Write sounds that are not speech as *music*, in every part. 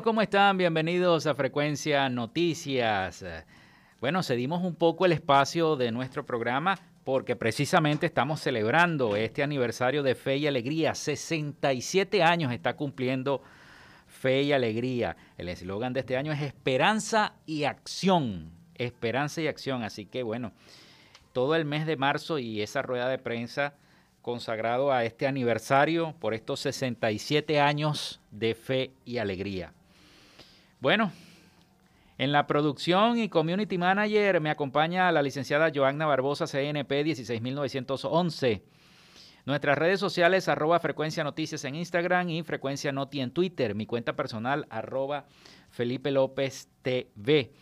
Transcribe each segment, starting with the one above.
¿Cómo están? Bienvenidos a Frecuencia Noticias. Bueno, cedimos un poco el espacio de nuestro programa porque precisamente estamos celebrando este aniversario de Fe y Alegría. 67 años está cumpliendo Fe y Alegría. El eslogan de este año es Esperanza y Acción. Esperanza y Acción. Así que bueno, todo el mes de marzo y esa rueda de prensa consagrado a este aniversario por estos 67 años de fe y alegría. Bueno, en la producción y community manager me acompaña la licenciada Joanna Barbosa, CNP 16911. Nuestras redes sociales, arroba Frecuencia Noticias en Instagram y Frecuencia Noti en Twitter. Mi cuenta personal, arroba Felipe López TV.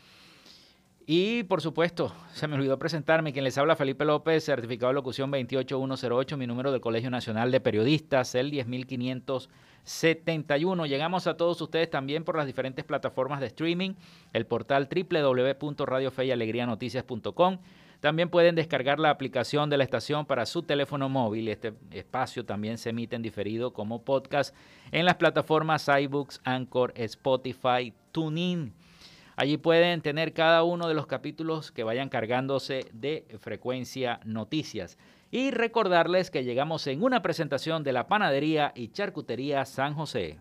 Y por supuesto, se me olvidó presentarme, quien les habla Felipe López, certificado de locución 28108, mi número del Colegio Nacional de Periodistas, el 10571. Llegamos a todos ustedes también por las diferentes plataformas de streaming, el portal www.radiofeyalegrianoticias.com. También pueden descargar la aplicación de la estación para su teléfono móvil. Este espacio también se emite en diferido como podcast en las plataformas iBooks, Anchor, Spotify, TuneIn Allí pueden tener cada uno de los capítulos que vayan cargándose de frecuencia noticias. Y recordarles que llegamos en una presentación de la Panadería y Charcutería San José.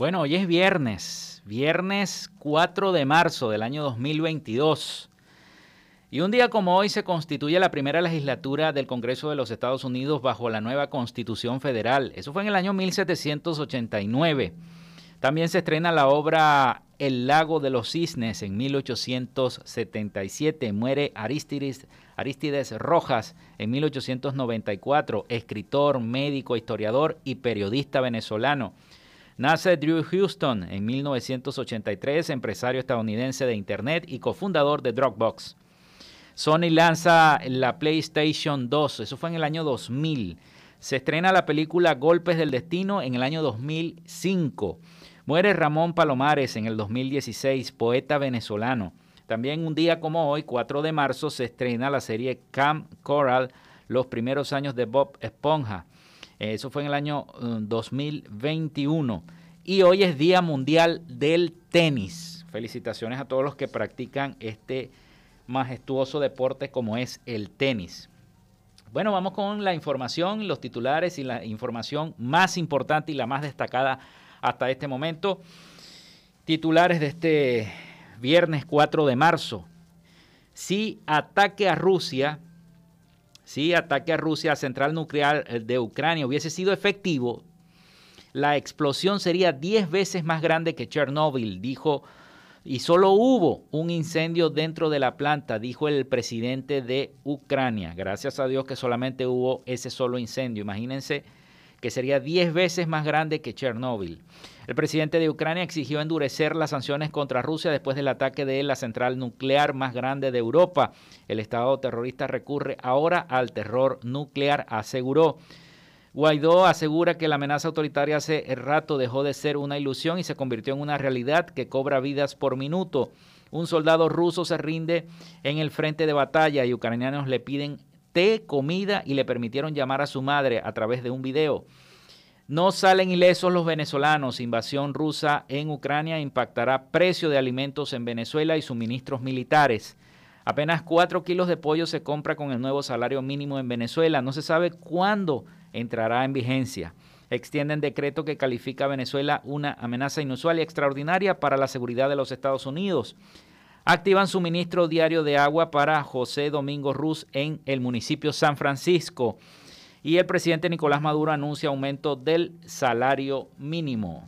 Bueno, hoy es viernes, viernes 4 de marzo del año 2022. Y un día como hoy se constituye la primera legislatura del Congreso de los Estados Unidos bajo la nueva Constitución Federal. Eso fue en el año 1789. También se estrena la obra El lago de los cisnes en 1877. Muere Aristides, Aristides Rojas en 1894, escritor, médico, historiador y periodista venezolano. Nace Drew Houston en 1983, empresario estadounidense de Internet y cofundador de Dropbox. Sony lanza la PlayStation 2, eso fue en el año 2000. Se estrena la película Golpes del Destino en el año 2005. Muere Ramón Palomares en el 2016, poeta venezolano. También un día como hoy, 4 de marzo, se estrena la serie Camp Coral, los primeros años de Bob Esponja. Eso fue en el año 2021. Uh, y hoy es Día Mundial del Tenis. Felicitaciones a todos los que practican este majestuoso deporte como es el tenis. Bueno, vamos con la información, los titulares y la información más importante y la más destacada hasta este momento. Titulares de este viernes 4 de marzo. Si ataque a Rusia, si ataque a Rusia a central nuclear de Ucrania hubiese sido efectivo, la explosión sería 10 veces más grande que Chernóbil, dijo y solo hubo un incendio dentro de la planta, dijo el presidente de Ucrania. Gracias a Dios que solamente hubo ese solo incendio. Imagínense que sería 10 veces más grande que Chernóbil. El presidente de Ucrania exigió endurecer las sanciones contra Rusia después del ataque de la central nuclear más grande de Europa. El Estado terrorista recurre ahora al terror nuclear, aseguró. Guaidó asegura que la amenaza autoritaria hace rato dejó de ser una ilusión y se convirtió en una realidad que cobra vidas por minuto. Un soldado ruso se rinde en el frente de batalla y ucranianos le piden té, comida y le permitieron llamar a su madre a través de un video. No salen ilesos los venezolanos. Invasión rusa en Ucrania impactará precio de alimentos en Venezuela y suministros militares. Apenas 4 kilos de pollo se compra con el nuevo salario mínimo en Venezuela. No se sabe cuándo entrará en vigencia. Extienden decreto que califica a Venezuela una amenaza inusual y extraordinaria para la seguridad de los Estados Unidos. Activan suministro diario de agua para José Domingo Ruz en el municipio San Francisco. Y el presidente Nicolás Maduro anuncia aumento del salario mínimo.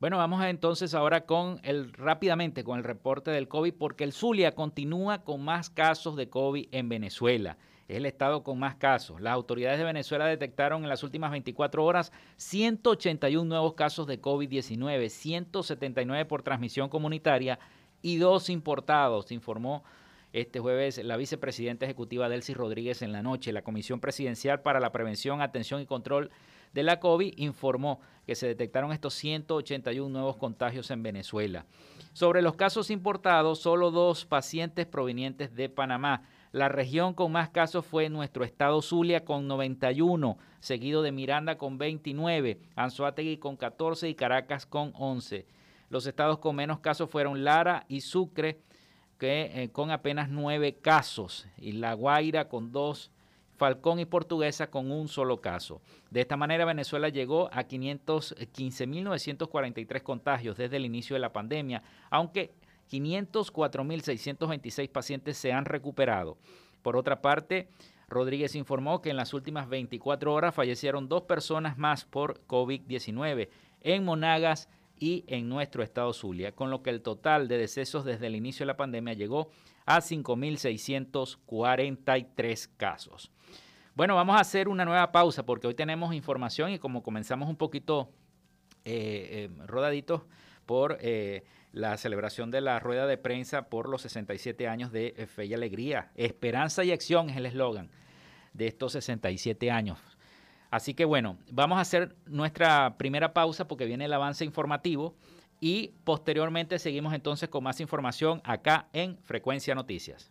Bueno, vamos entonces ahora con el rápidamente con el reporte del COVID porque el Zulia continúa con más casos de COVID en Venezuela. Es el estado con más casos. Las autoridades de Venezuela detectaron en las últimas 24 horas 181 nuevos casos de COVID-19, 179 por transmisión comunitaria y dos importados, informó este jueves la vicepresidenta ejecutiva Delcy Rodríguez en la noche. La Comisión Presidencial para la Prevención, Atención y Control de la COVID informó que se detectaron estos 181 nuevos contagios en Venezuela. Sobre los casos importados, solo dos pacientes provenientes de Panamá. La región con más casos fue nuestro estado Zulia con 91, seguido de Miranda con 29, Anzoátegui con 14 y Caracas con 11. Los estados con menos casos fueron Lara y Sucre, que, eh, con apenas 9 casos, y La Guaira con 2 Falcón y Portuguesa con un solo caso. De esta manera, Venezuela llegó a 515.943 contagios desde el inicio de la pandemia, aunque 504.626 pacientes se han recuperado. Por otra parte, Rodríguez informó que en las últimas 24 horas fallecieron dos personas más por COVID-19 en Monagas y en nuestro estado Zulia, con lo que el total de decesos desde el inicio de la pandemia llegó a 5.643 casos. Bueno, vamos a hacer una nueva pausa porque hoy tenemos información y como comenzamos un poquito eh, eh, rodaditos por eh, la celebración de la rueda de prensa por los 67 años de Fe y Alegría. Esperanza y acción es el eslogan de estos 67 años. Así que bueno, vamos a hacer nuestra primera pausa porque viene el avance informativo y posteriormente seguimos entonces con más información acá en Frecuencia Noticias.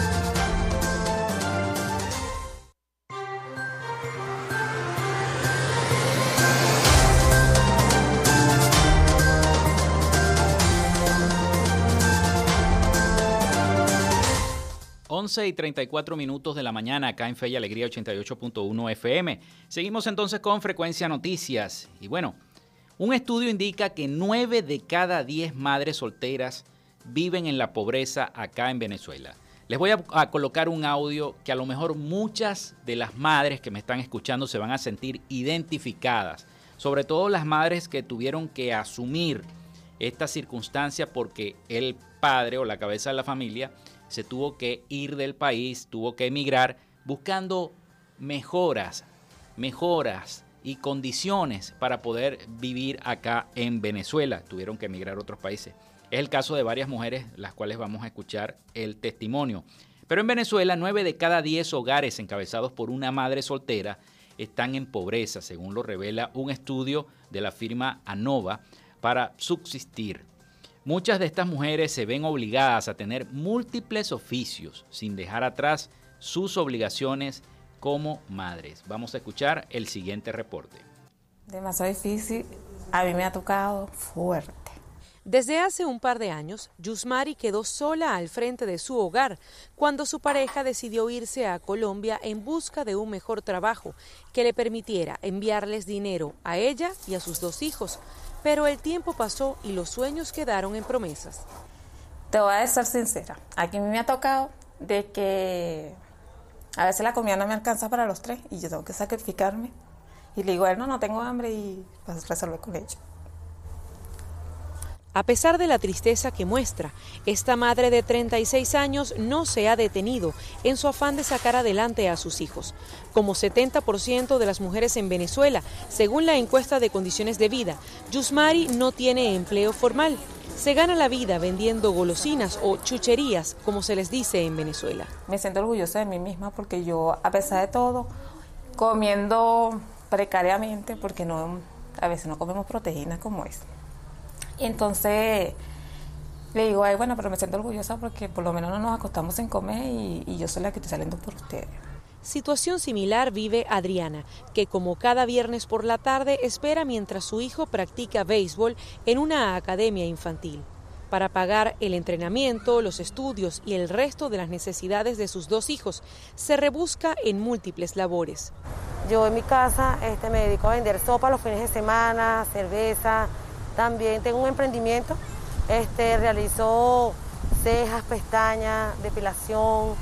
11 y 34 minutos de la mañana acá en Fe y Alegría 88.1 FM. Seguimos entonces con Frecuencia Noticias. Y bueno, un estudio indica que 9 de cada 10 madres solteras viven en la pobreza acá en Venezuela. Les voy a, a, colocar un audio que a lo mejor muchas de las madres que me están escuchando se van a sentir identificadas. Sobre todo las madres que tuvieron que asumir esta circunstancia porque el padre o la cabeza de la familia se tuvo que ir del país, tuvo que emigrar buscando mejoras, mejoras y condiciones para poder vivir acá en Venezuela. Tuvieron que emigrar a otros países. Es el caso de varias mujeres, las cuales vamos a escuchar el testimonio. Pero en Venezuela, 9 de cada 10 hogares encabezados por una madre soltera están en pobreza, según lo revela un estudio de la firma ANOVA, para subsistir. Muchas de estas mujeres se ven obligadas a tener múltiples oficios sin dejar atrás sus obligaciones como madres. Vamos a escuchar el siguiente reporte. Demasiado difícil, a mí me ha tocado fuerte. Desde hace un par de años, Yusmari quedó sola al frente de su hogar cuando su pareja decidió irse a Colombia en busca de un mejor trabajo que le permitiera enviarles dinero a ella y a sus dos hijos, pero el tiempo pasó y los sueños quedaron en promesas. Te voy a ser sincera, aquí me ha tocado de que a veces la comida no me alcanza para los tres y yo tengo que sacrificarme. Y le digo él, no, no tengo hambre y pues resolver con ello. A pesar de la tristeza que muestra, esta madre de 36 años no se ha detenido en su afán de sacar adelante a sus hijos. Como 70% de las mujeres en Venezuela, según la encuesta de condiciones de vida, Yusmari no tiene empleo formal. Se gana la vida vendiendo golosinas o chucherías, como se les dice en Venezuela. Me siento orgullosa de mí misma porque yo, a pesar de todo, comiendo precariamente, porque no, a veces no comemos proteínas como es. Y entonces le digo, ay, bueno, pero me siento orgullosa porque por lo menos no nos acostamos en comer y, y yo soy la que estoy saliendo por ustedes. Situación similar vive Adriana, que como cada viernes por la tarde espera mientras su hijo practica béisbol en una academia infantil. Para pagar el entrenamiento, los estudios y el resto de las necesidades de sus dos hijos, se rebusca en múltiples labores. Yo en mi casa este, me dedico a vender sopa los fines de semana, cerveza, también tengo un emprendimiento, este, realizo cejas, pestañas, depilación.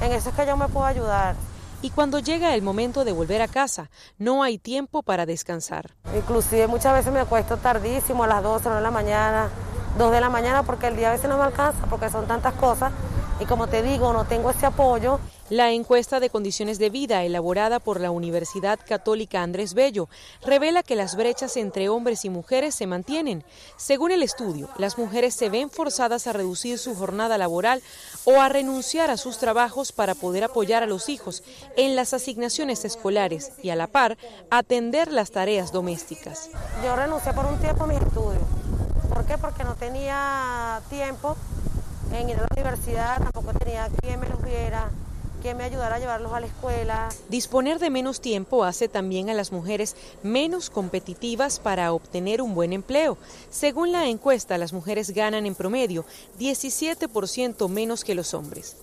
En eso es que yo me puedo ayudar. Y cuando llega el momento de volver a casa, no hay tiempo para descansar. Inclusive muchas veces me acuesto tardísimo, a las 12 de la mañana, 2 de la mañana, porque el día a veces no me alcanza, porque son tantas cosas. Y como te digo, no tengo ese apoyo. La encuesta de condiciones de vida elaborada por la Universidad Católica Andrés Bello revela que las brechas entre hombres y mujeres se mantienen. Según el estudio, las mujeres se ven forzadas a reducir su jornada laboral o a renunciar a sus trabajos para poder apoyar a los hijos en las asignaciones escolares y a la par atender las tareas domésticas. Yo renuncié por un tiempo a mis estudios. ¿Por qué? Porque no tenía tiempo en ir a la universidad, tampoco tenía quien me los viera que me ayudara a llevarlos a la escuela. Disponer de menos tiempo hace también a las mujeres menos competitivas para obtener un buen empleo. Según la encuesta, las mujeres ganan en promedio 17% menos que los hombres.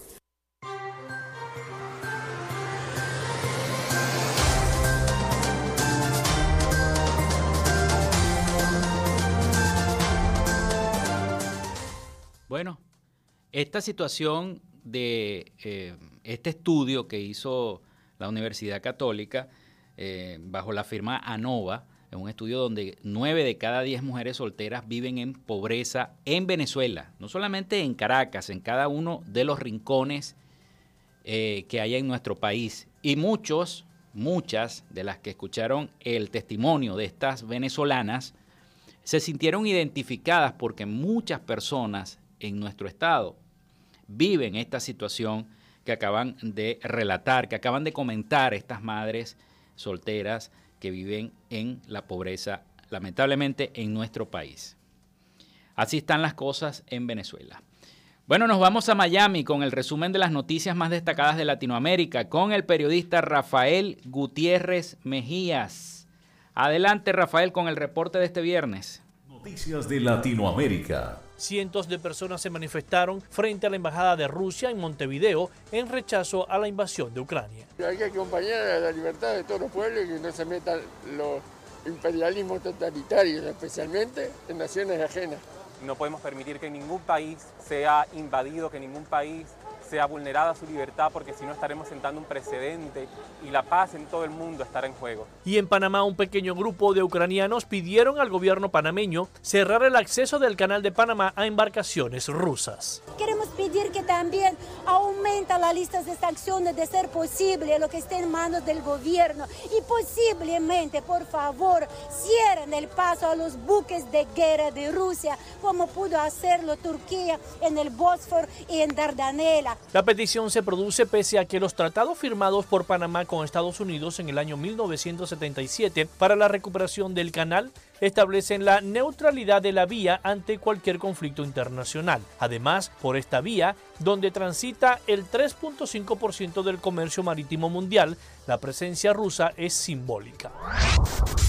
Bueno, esta situación de eh, este estudio que hizo la Universidad Católica eh, bajo la firma ANOVA, es un estudio donde nueve de cada diez mujeres solteras viven en pobreza en Venezuela, no solamente en Caracas, en cada uno de los rincones eh, que hay en nuestro país. Y muchos, muchas de las que escucharon el testimonio de estas venezolanas, se sintieron identificadas porque muchas personas en nuestro estado viven esta situación que acaban de relatar, que acaban de comentar estas madres solteras que viven en la pobreza, lamentablemente, en nuestro país. Así están las cosas en Venezuela. Bueno, nos vamos a Miami con el resumen de las noticias más destacadas de Latinoamérica con el periodista Rafael Gutiérrez Mejías. Adelante, Rafael, con el reporte de este viernes. Noticias de Latinoamérica. Cientos de personas se manifestaron frente a la Embajada de Rusia en Montevideo en rechazo a la invasión de Ucrania. Hay que acompañar a la libertad de todos los pueblos y que no se metan los imperialismos totalitarios, especialmente en naciones ajenas. No podemos permitir que ningún país sea invadido, que ningún país sea vulnerada su libertad porque si no estaremos sentando un precedente y la paz en todo el mundo estará en juego. Y en Panamá un pequeño grupo de ucranianos pidieron al gobierno panameño cerrar el acceso del canal de Panamá a embarcaciones rusas. Queremos pedir que también aumenta la lista de sanciones de ser posible lo que esté en manos del gobierno y posiblemente, por favor, cierren el paso a los buques de guerra de Rusia como pudo hacerlo Turquía en el Bósforo y en Dardanela. La petición se produce pese a que los tratados firmados por Panamá con Estados Unidos en el año 1977 para la recuperación del canal establecen la neutralidad de la vía ante cualquier conflicto internacional. Además, por esta vía, donde transita el 3.5% del comercio marítimo mundial, la presencia rusa es simbólica.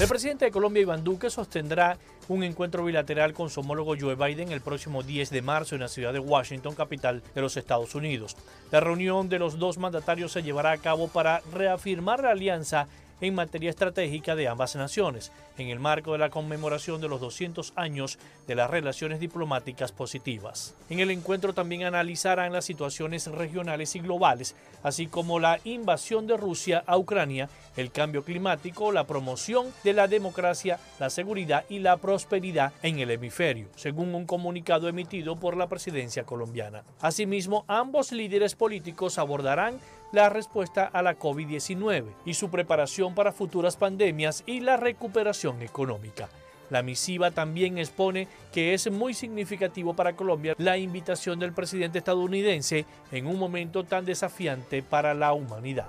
El presidente de Colombia, Iván Duque, sostendrá un encuentro bilateral con su homólogo Joe Biden el próximo 10 de marzo en la ciudad de Washington, capital de los Estados Unidos. La reunión de los dos mandatarios se llevará a cabo para reafirmar la alianza en materia estratégica de ambas naciones, en el marco de la conmemoración de los 200 años de las relaciones diplomáticas positivas. En el encuentro también analizarán las situaciones regionales y globales, así como la invasión de Rusia a Ucrania, el cambio climático, la promoción de la democracia, la seguridad y la prosperidad en el hemisferio, según un comunicado emitido por la presidencia colombiana. Asimismo, ambos líderes políticos abordarán la respuesta a la COVID-19 y su preparación para futuras pandemias y la recuperación económica. La misiva también expone que es muy significativo para Colombia la invitación del presidente estadounidense en un momento tan desafiante para la humanidad.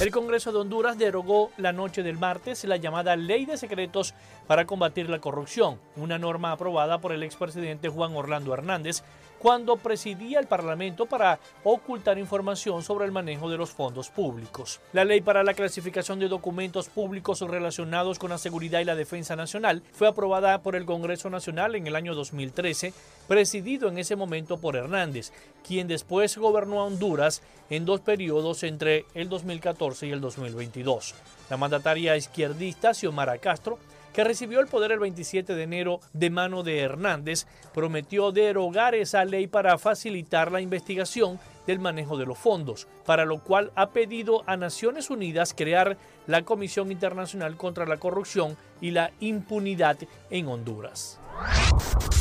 El Congreso de Honduras derogó la noche del martes la llamada Ley de Secretos para combatir la corrupción, una norma aprobada por el expresidente Juan Orlando Hernández cuando presidía el Parlamento para ocultar información sobre el manejo de los fondos públicos. La ley para la clasificación de documentos públicos relacionados con la seguridad y la defensa nacional fue aprobada por el Congreso Nacional en el año 2013, presidido en ese momento por Hernández, quien después gobernó a Honduras en dos periodos entre el 2014 y el 2022. La mandataria izquierdista Xiomara Castro que recibió el poder el 27 de enero de mano de Hernández, prometió derogar esa ley para facilitar la investigación del manejo de los fondos, para lo cual ha pedido a Naciones Unidas crear la Comisión Internacional contra la Corrupción y la Impunidad en Honduras.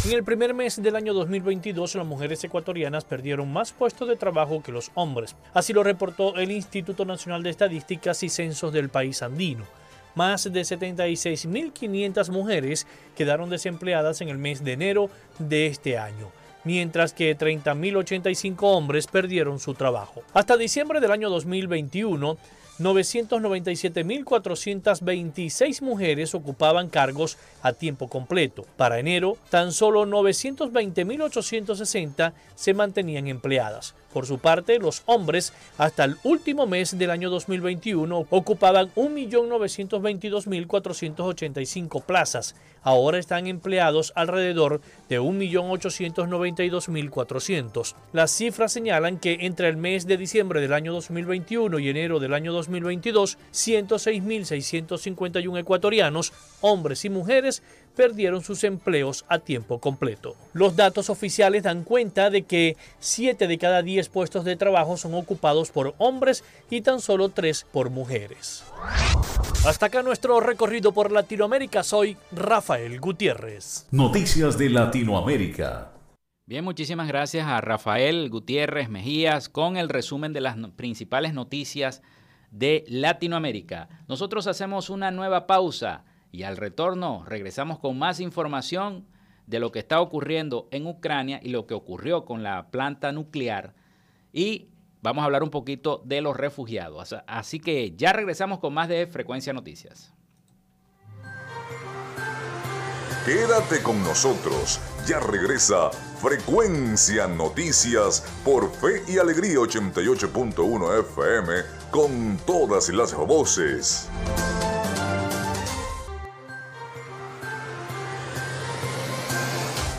En el primer mes del año 2022, las mujeres ecuatorianas perdieron más puestos de trabajo que los hombres. Así lo reportó el Instituto Nacional de Estadísticas y Censos del país andino más de 76.500 mujeres quedaron desempleadas en el mes de enero de este año mientras que 30.085 hombres perdieron su trabajo. Hasta diciembre del año 2021, 997.426 mujeres ocupaban cargos a tiempo completo. Para enero, tan solo 920.860 se mantenían empleadas. Por su parte, los hombres hasta el último mes del año 2021 ocupaban 1.922.485 plazas. Ahora están empleados alrededor de 1.892.400. Las cifras señalan que entre el mes de diciembre del año 2021 y enero del año 2022, 106.651 ecuatorianos, hombres y mujeres, perdieron sus empleos a tiempo completo. Los datos oficiales dan cuenta de que 7 de cada 10 puestos de trabajo son ocupados por hombres y tan solo 3 por mujeres. Hasta acá nuestro recorrido por Latinoamérica. Soy Rafael Gutiérrez. Noticias de Latinoamérica. Bien, muchísimas gracias a Rafael Gutiérrez Mejías con el resumen de las principales noticias de Latinoamérica. Nosotros hacemos una nueva pausa. Y al retorno regresamos con más información de lo que está ocurriendo en Ucrania y lo que ocurrió con la planta nuclear. Y vamos a hablar un poquito de los refugiados. Así que ya regresamos con más de Frecuencia Noticias. Quédate con nosotros. Ya regresa Frecuencia Noticias por Fe y Alegría 88.1 FM con todas las voces.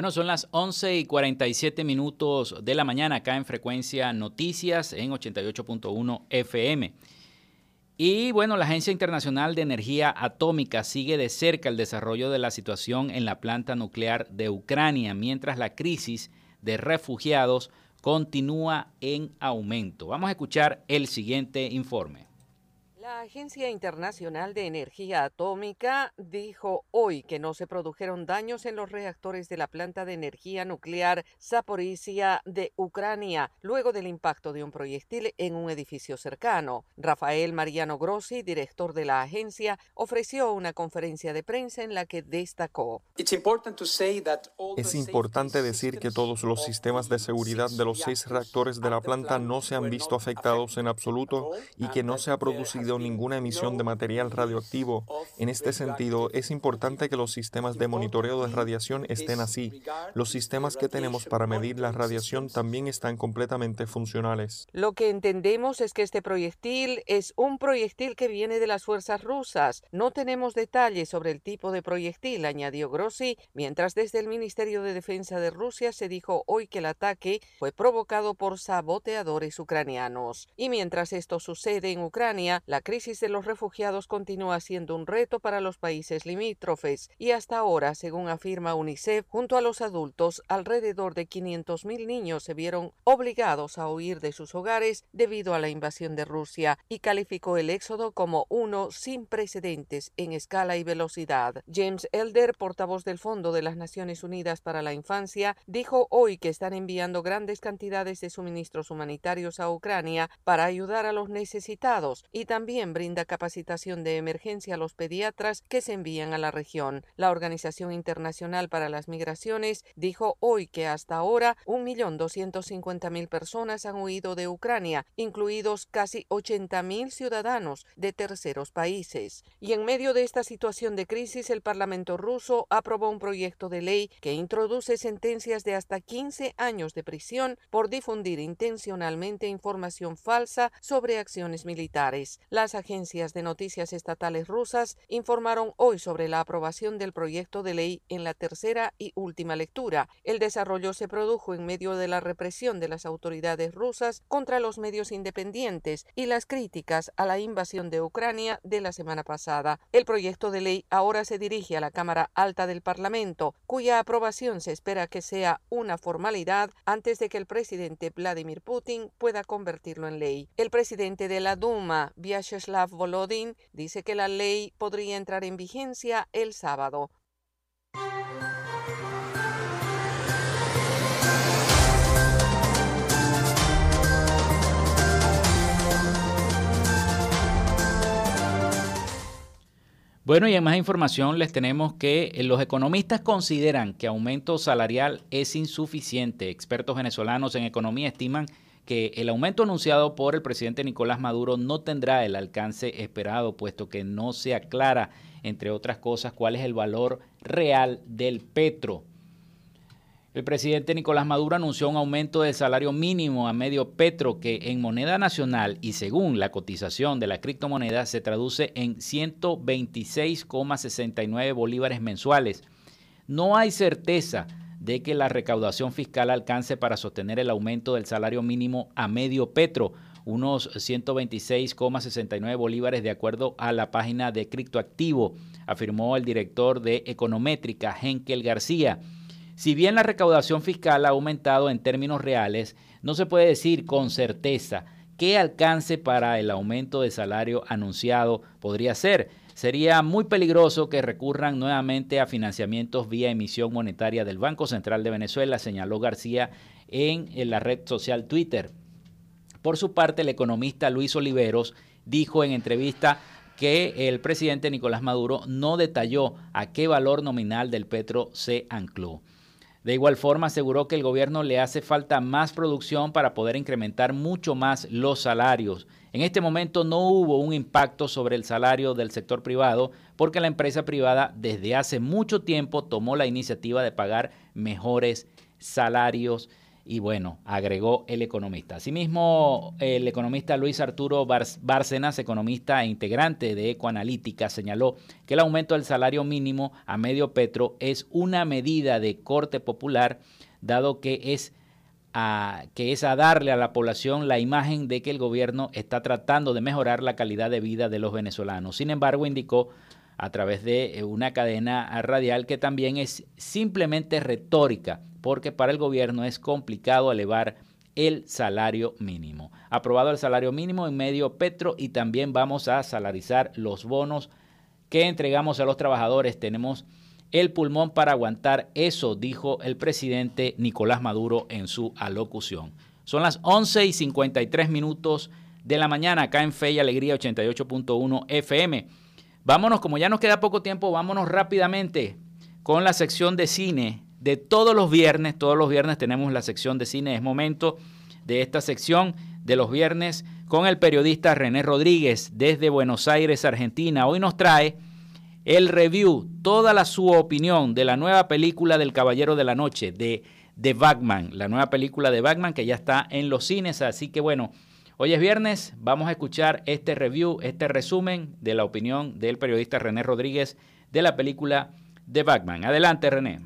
Bueno, son las 11 y 47 minutos de la mañana acá en Frecuencia Noticias en 88.1 FM. Y bueno, la Agencia Internacional de Energía Atómica sigue de cerca el desarrollo de la situación en la planta nuclear de Ucrania, mientras la crisis de refugiados continúa en aumento. Vamos a escuchar el siguiente informe. La Agencia Internacional de Energía Atómica dijo hoy que no se produjeron daños en los reactores de la planta de energía nuclear Zaporizhia de Ucrania luego del impacto de un proyectil en un edificio cercano. Rafael Mariano Grossi, director de la agencia, ofreció una conferencia de prensa en la que destacó. Es importante decir que todos los sistemas de seguridad de los seis reactores de la planta no se han visto afectados en absoluto y que no se ha producido ninguna emisión de material radioactivo. En este sentido, es importante que los sistemas de monitoreo de radiación estén así. Los sistemas que tenemos para medir la radiación también están completamente funcionales. Lo que entendemos es que este proyectil es un proyectil que viene de las fuerzas rusas. No tenemos detalles sobre el tipo de proyectil, añadió Grossi, mientras desde el Ministerio de Defensa de Rusia se dijo hoy que el ataque fue provocado por saboteadores ucranianos. Y mientras esto sucede en Ucrania, la crisis de los refugiados continúa siendo un reto para los países limítrofes y hasta ahora, según afirma UNICEF, junto a los adultos, alrededor de 500.000 niños se vieron obligados a huir de sus hogares debido a la invasión de Rusia y calificó el éxodo como uno sin precedentes en escala y velocidad. James Elder, portavoz del Fondo de las Naciones Unidas para la Infancia, dijo hoy que están enviando grandes cantidades de suministros humanitarios a Ucrania para ayudar a los necesitados y también también brinda capacitación de emergencia a los pediatras que se envían a la región. La Organización Internacional para las Migraciones dijo hoy que hasta ahora 1.250.000 personas han huido de Ucrania, incluidos casi 80.000 ciudadanos de terceros países. Y en medio de esta situación de crisis, el Parlamento ruso aprobó un proyecto de ley que introduce sentencias de hasta 15 años de prisión por difundir intencionalmente información falsa sobre acciones militares. Las agencias de noticias estatales rusas informaron hoy sobre la aprobación del proyecto de ley en la tercera y última lectura. El desarrollo se produjo en medio de la represión de las autoridades rusas contra los medios independientes y las críticas a la invasión de Ucrania de la semana pasada. El proyecto de ley ahora se dirige a la Cámara Alta del Parlamento, cuya aprobación se espera que sea una formalidad antes de que el presidente Vladimir Putin pueda convertirlo en ley. El presidente de la Duma, Vyacheslav Volodin dice que la ley podría entrar en vigencia el sábado. Bueno, y en más información les tenemos que eh, los economistas consideran que aumento salarial es insuficiente. Expertos venezolanos en economía estiman que el aumento anunciado por el presidente Nicolás Maduro no tendrá el alcance esperado, puesto que no se aclara, entre otras cosas, cuál es el valor real del petro. El presidente Nicolás Maduro anunció un aumento del salario mínimo a medio petro que en moneda nacional y según la cotización de la criptomoneda se traduce en 126,69 bolívares mensuales. No hay certeza de que la recaudación fiscal alcance para sostener el aumento del salario mínimo a medio petro, unos 126,69 bolívares de acuerdo a la página de Criptoactivo, afirmó el director de Econométrica, Henkel García. Si bien la recaudación fiscal ha aumentado en términos reales, no se puede decir con certeza qué alcance para el aumento de salario anunciado podría ser. Sería muy peligroso que recurran nuevamente a financiamientos vía emisión monetaria del Banco Central de Venezuela, señaló García en, la red social Twitter. Por su parte, el economista Luis Oliveros dijo en entrevista que el presidente Nicolás Maduro no detalló a qué valor nominal del petro se ancló. De igual forma, aseguró que el gobierno le hace falta más producción para poder incrementar mucho más los salarios. En este momento no hubo un impacto sobre el salario del sector privado porque la empresa privada desde hace mucho tiempo tomó la iniciativa de pagar mejores salarios y bueno, agregó el economista. Asimismo, el economista Luis Arturo Bárcenas, economista e integrante de Ecoanalítica, señaló que el aumento del salario mínimo a medio petro es una medida de corte popular, dado que es a, que es a darle a la población la imagen de que el gobierno está tratando de mejorar la calidad de vida de los venezolanos. Sin embargo, indicó a través de una cadena radial que también es simplemente retórica porque para el gobierno es complicado elevar el salario mínimo. Aprobado el salario mínimo en medio petro y también vamos a salarizar los bonos que entregamos a los trabajadores. Tenemos el pulmón para aguantar eso, dijo el presidente Nicolás Maduro en su alocución. Son las 11 y 53 minutos de la mañana acá en Fe y Alegría 88.1 FM. Vámonos, como ya nos queda poco tiempo, vámonos rápidamente con la sección de cine de todos los viernes. Todos los viernes tenemos la sección de cine. Es momento de esta sección de los viernes con el periodista René Rodríguez desde Buenos Aires, Argentina. Hoy nos trae el review, toda la su opinión de la nueva película del Caballero de la Noche, de The Batman, la nueva película de Batman que ya está en los cines. Así que bueno, hoy es viernes, vamos a escuchar este review, este resumen de la opinión del periodista René Rodríguez de la película The Batman. Adelante, René.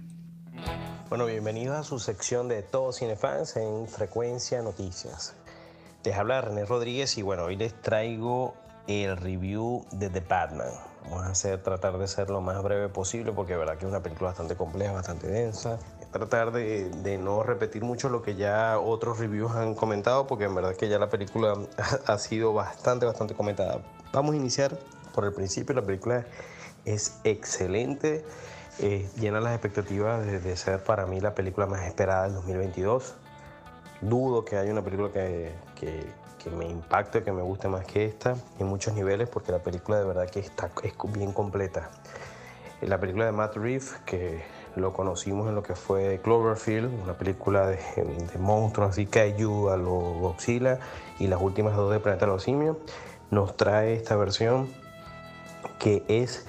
Bueno, bienvenidos a su sección de Todos Cinefans en Frecuencia Noticias. Les habla René Rodríguez y bueno, hoy les traigo el review de The Batman. Vamos a hacer, tratar de ser lo más breve posible porque de verdad que es una película bastante compleja, bastante densa. Tratar de, de, no repetir mucho lo que ya otros reviews han comentado porque en verdad que ya la película *laughs* ha sido bastante, bastante comentada. Vamos a iniciar por el principio. La película es excelente eh, llena las expectativas de, ser para mí la película más esperada del 2022. Dudo que haya una película que, que, que, me impacte, que me guste más que esta, en muchos niveles, porque la película de verdad que está, es bien completa. La película de Matt Reeves, que lo conocimos en lo que fue Cloverfield, una película de, de monstruos así, Kaiju a lo Godzilla, y las últimas dos de Planeta de los Simios, nos trae esta versión que es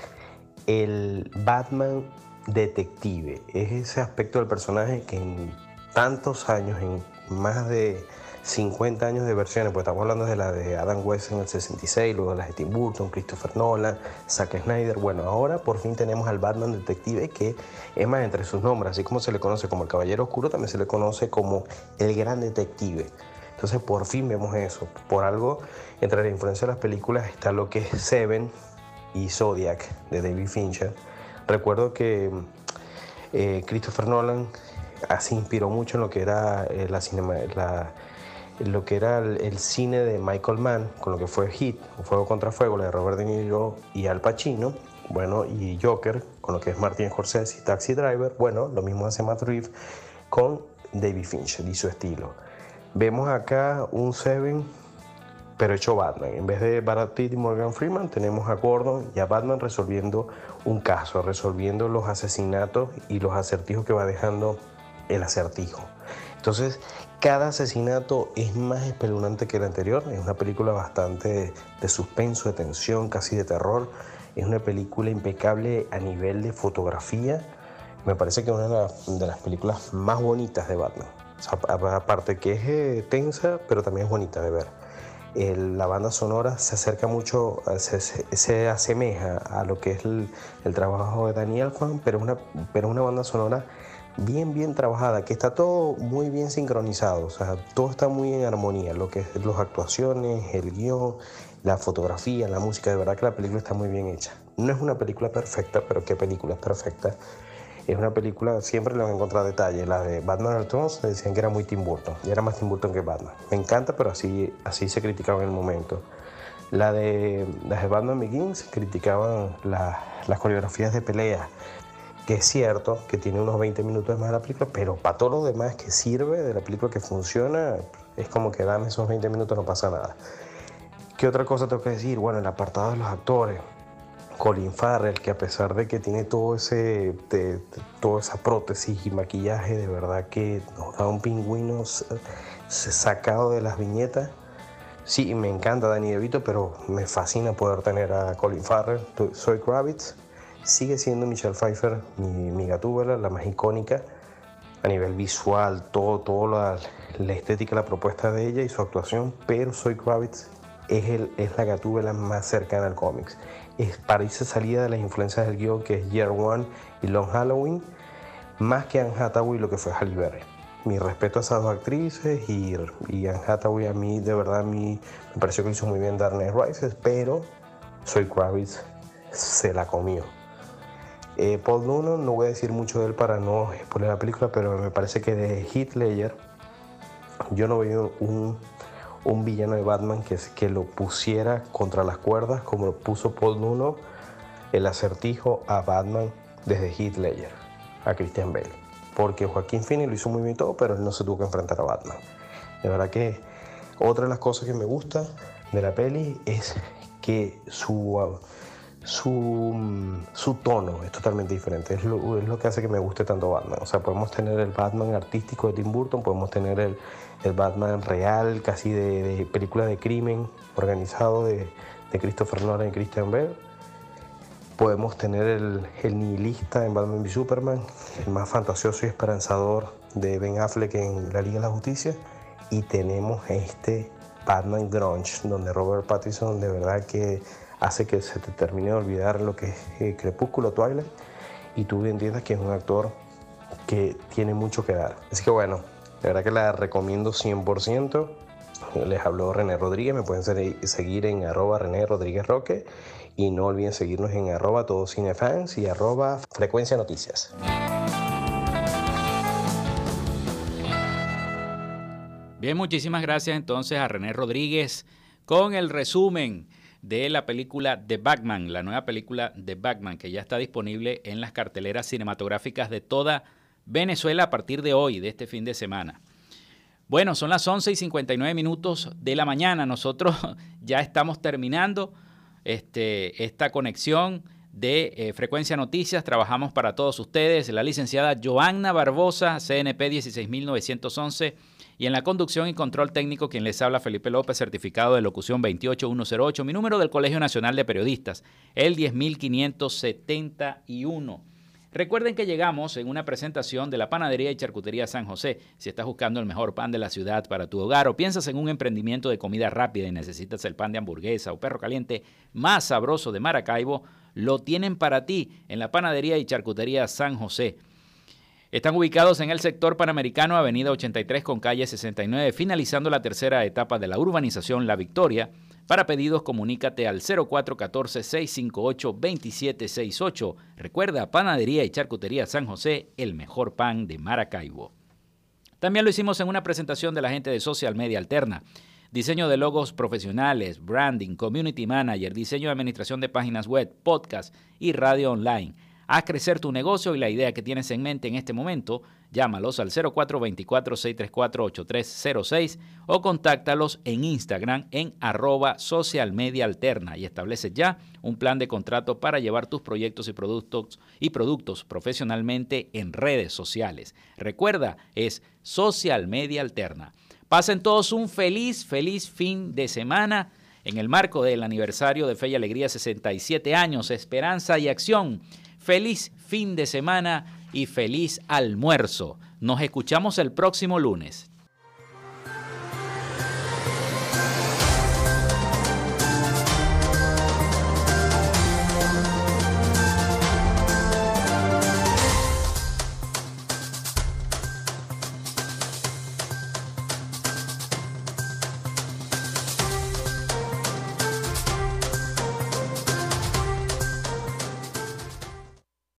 el Batman detective. Es ese aspecto del personaje que en tantos años, en más de 50 años de versiones, pues estamos hablando de la de Adam West en el 66, luego de las de Tim Burton, Christopher Nolan, Zack Snyder. Bueno, ahora por fin tenemos al Batman detective que es más entre sus nombres, así como se le conoce como el Caballero Oscuro, también se le conoce como el Gran Detective. Entonces por fin vemos eso. Por algo, entre la influencia de las películas está lo que es Seven, y Zodiac de David Fincher. Recuerdo que eh, Christopher Nolan se inspiró mucho en lo que era eh, la cinema, lo que era el, cine de Michael Mann, con lo que fue Hit, Fuego contra Fuego, la de Robert De Niro y Al Pacino, bueno, y Joker, con lo que es Martin Scorsese y Taxi Driver, bueno, lo mismo hace Matt Reeves con David Fincher y su estilo. Vemos acá un Seven pero hecho Batman. En vez de Brad y Morgan Freeman, tenemos a Gordon y a Batman resolviendo un caso, resolviendo los asesinatos y los acertijos que va dejando el acertijo. Entonces, cada asesinato es más espeluznante que el anterior. Es una película bastante de suspenso, de tensión, casi de terror. Es una película impecable a nivel de fotografía. me parece que es una de las películas más bonitas de Batman. aparte que es eh, tensa, pero también es bonita de ver. la banda sonora se acerca mucho, se, asemeja a lo que es el, trabajo de Daniel Juan, pero una, pero una banda sonora bien, bien trabajada, que está todo muy bien sincronizado, o sea, todo está muy en armonía, lo que es las actuaciones, el guion, la fotografía, la música, de verdad que la película está muy bien hecha. No es una película perfecta, pero qué película es perfecta. Es una película, siempre le van a encontrar detalles. La de Batman Returns decían que era muy Tim Burton, y era más Tim Burton que Batman. Me encanta, pero así, así se criticaba en el momento. La de, las de Batman Begins criticaban las coreografías de pelea, que es cierto que tiene unos 20 minutos más de la película, pero para todo lo demás que sirve de la película que funciona, es como que dame esos 20 minutos, no pasa nada. ¿Qué otra cosa tengo que decir? Bueno, el apartado de los actores. Colin Farrell, que a pesar de que tiene todo ese, toda esa prótesis y maquillaje, de verdad que nos da un pingüino sacado de las viñetas. Sí, me encanta Danny DeVito, pero me fascina poder tener a Colin Farrell. Soy Kravitz sigue siendo Michelle Pfeiffer mi, mi gatúbela, la más icónica a nivel visual, todo, todo la, la, estética, la propuesta de ella y su actuación, pero Soy Kravitz es, el, es la gatúbela más cercana al cómics. Es, parece salida de las influencias del guion que es Year One y Long Halloween, más que Anne Hathaway lo que fue Halle Berry. Mi respeto a esas dos actrices y, y Anne Hathaway a mí, de verdad, a mí me pareció que hizo muy bien Darnay Rises, pero Soy Kravitz se la comió. Eh, Paul Dano, no voy a decir mucho de él para no exponer la película, pero me parece que de Ledger yo no veo un, un villano de Batman que, que lo pusiera contra las cuerdas como lo puso Paul Dano el acertijo a Batman desde Ledger a Christian Bale. Porque Joaquín Phoenix lo hizo muy bien todo, pero él no se tuvo que enfrentar a Batman. De verdad que otra de las cosas que me gusta de la peli es que su su, tono es totalmente diferente. Es lo, que hace que me guste tanto Batman. O sea, podemos tener el Batman artístico de Tim Burton, podemos tener el, Batman real, casi de, película de crimen organizado de, de, Christopher Nolan y Christian Bale. Podemos tener el, el nihilista en Batman v Superman, el más fantasioso y esperanzador de Ben Affleck en La Liga de la Justicia. Y tenemos este Batman Grunge, donde Robert Pattinson de verdad que hace que se te termine de olvidar lo que es eh, Crepúsculo Twilight y tú entiendas que es un actor que tiene mucho que dar. Así que bueno, la verdad que la recomiendo 100%. Les habló René Rodríguez, me pueden seguir en arroba René Rodríguez Roque y no olviden seguirnos en arroba todos cinefans y arroba frecuencia noticias. Bien, muchísimas gracias entonces a René Rodríguez con el resumen de la película The Batman, la nueva película The Batman, que ya está disponible en las carteleras cinematográficas de toda Venezuela a partir de hoy, de este fin de semana. Bueno, son las 11 y 59 minutos de la mañana. Nosotros *laughs* ya estamos terminando este, esta conexión de eh, Frecuencia Noticias. Trabajamos para todos ustedes. La licenciada Joanna Barbosa, CNP 16911 y en la conducción y control técnico, quien les habla Felipe López, certificado de locución 28108, mi número del Colegio Nacional de Periodistas, el 10571. Recuerden que llegamos en una presentación de la Panadería y Charcutería San José. Si estás buscando el mejor pan de la ciudad para tu hogar o piensas en un emprendimiento de comida rápida y necesitas el pan de hamburguesa o perro caliente más sabroso de Maracaibo, lo tienen para ti en la Panadería y Charcutería San José. Están ubicados en el sector panamericano, Avenida 83 con calle 69, finalizando la tercera etapa de la urbanización La Victoria. Para pedidos, comunícate al 0414-658-2768. Recuerda, Panadería y Charcutería San José, el mejor pan de Maracaibo. También lo hicimos en una presentación de la gente de Social Media Alterna. Diseño de logos profesionales, branding, community manager, diseño de administración de páginas web, podcast y radio online. Haz crecer tu negocio y la idea que tienes en mente en este momento, llámalos al 0424-634-8306 o contáctalos en Instagram en arroba social media alterna y establece ya un plan de contrato para llevar tus proyectos y productos, y productos profesionalmente en redes sociales. Recuerda, es social media alterna. Pasen todos un feliz, feliz fin de semana en el marco del aniversario de Fe y Alegría 67 años, Esperanza y Acción. Feliz fin de semana y feliz almuerzo. Nos escuchamos el próximo lunes.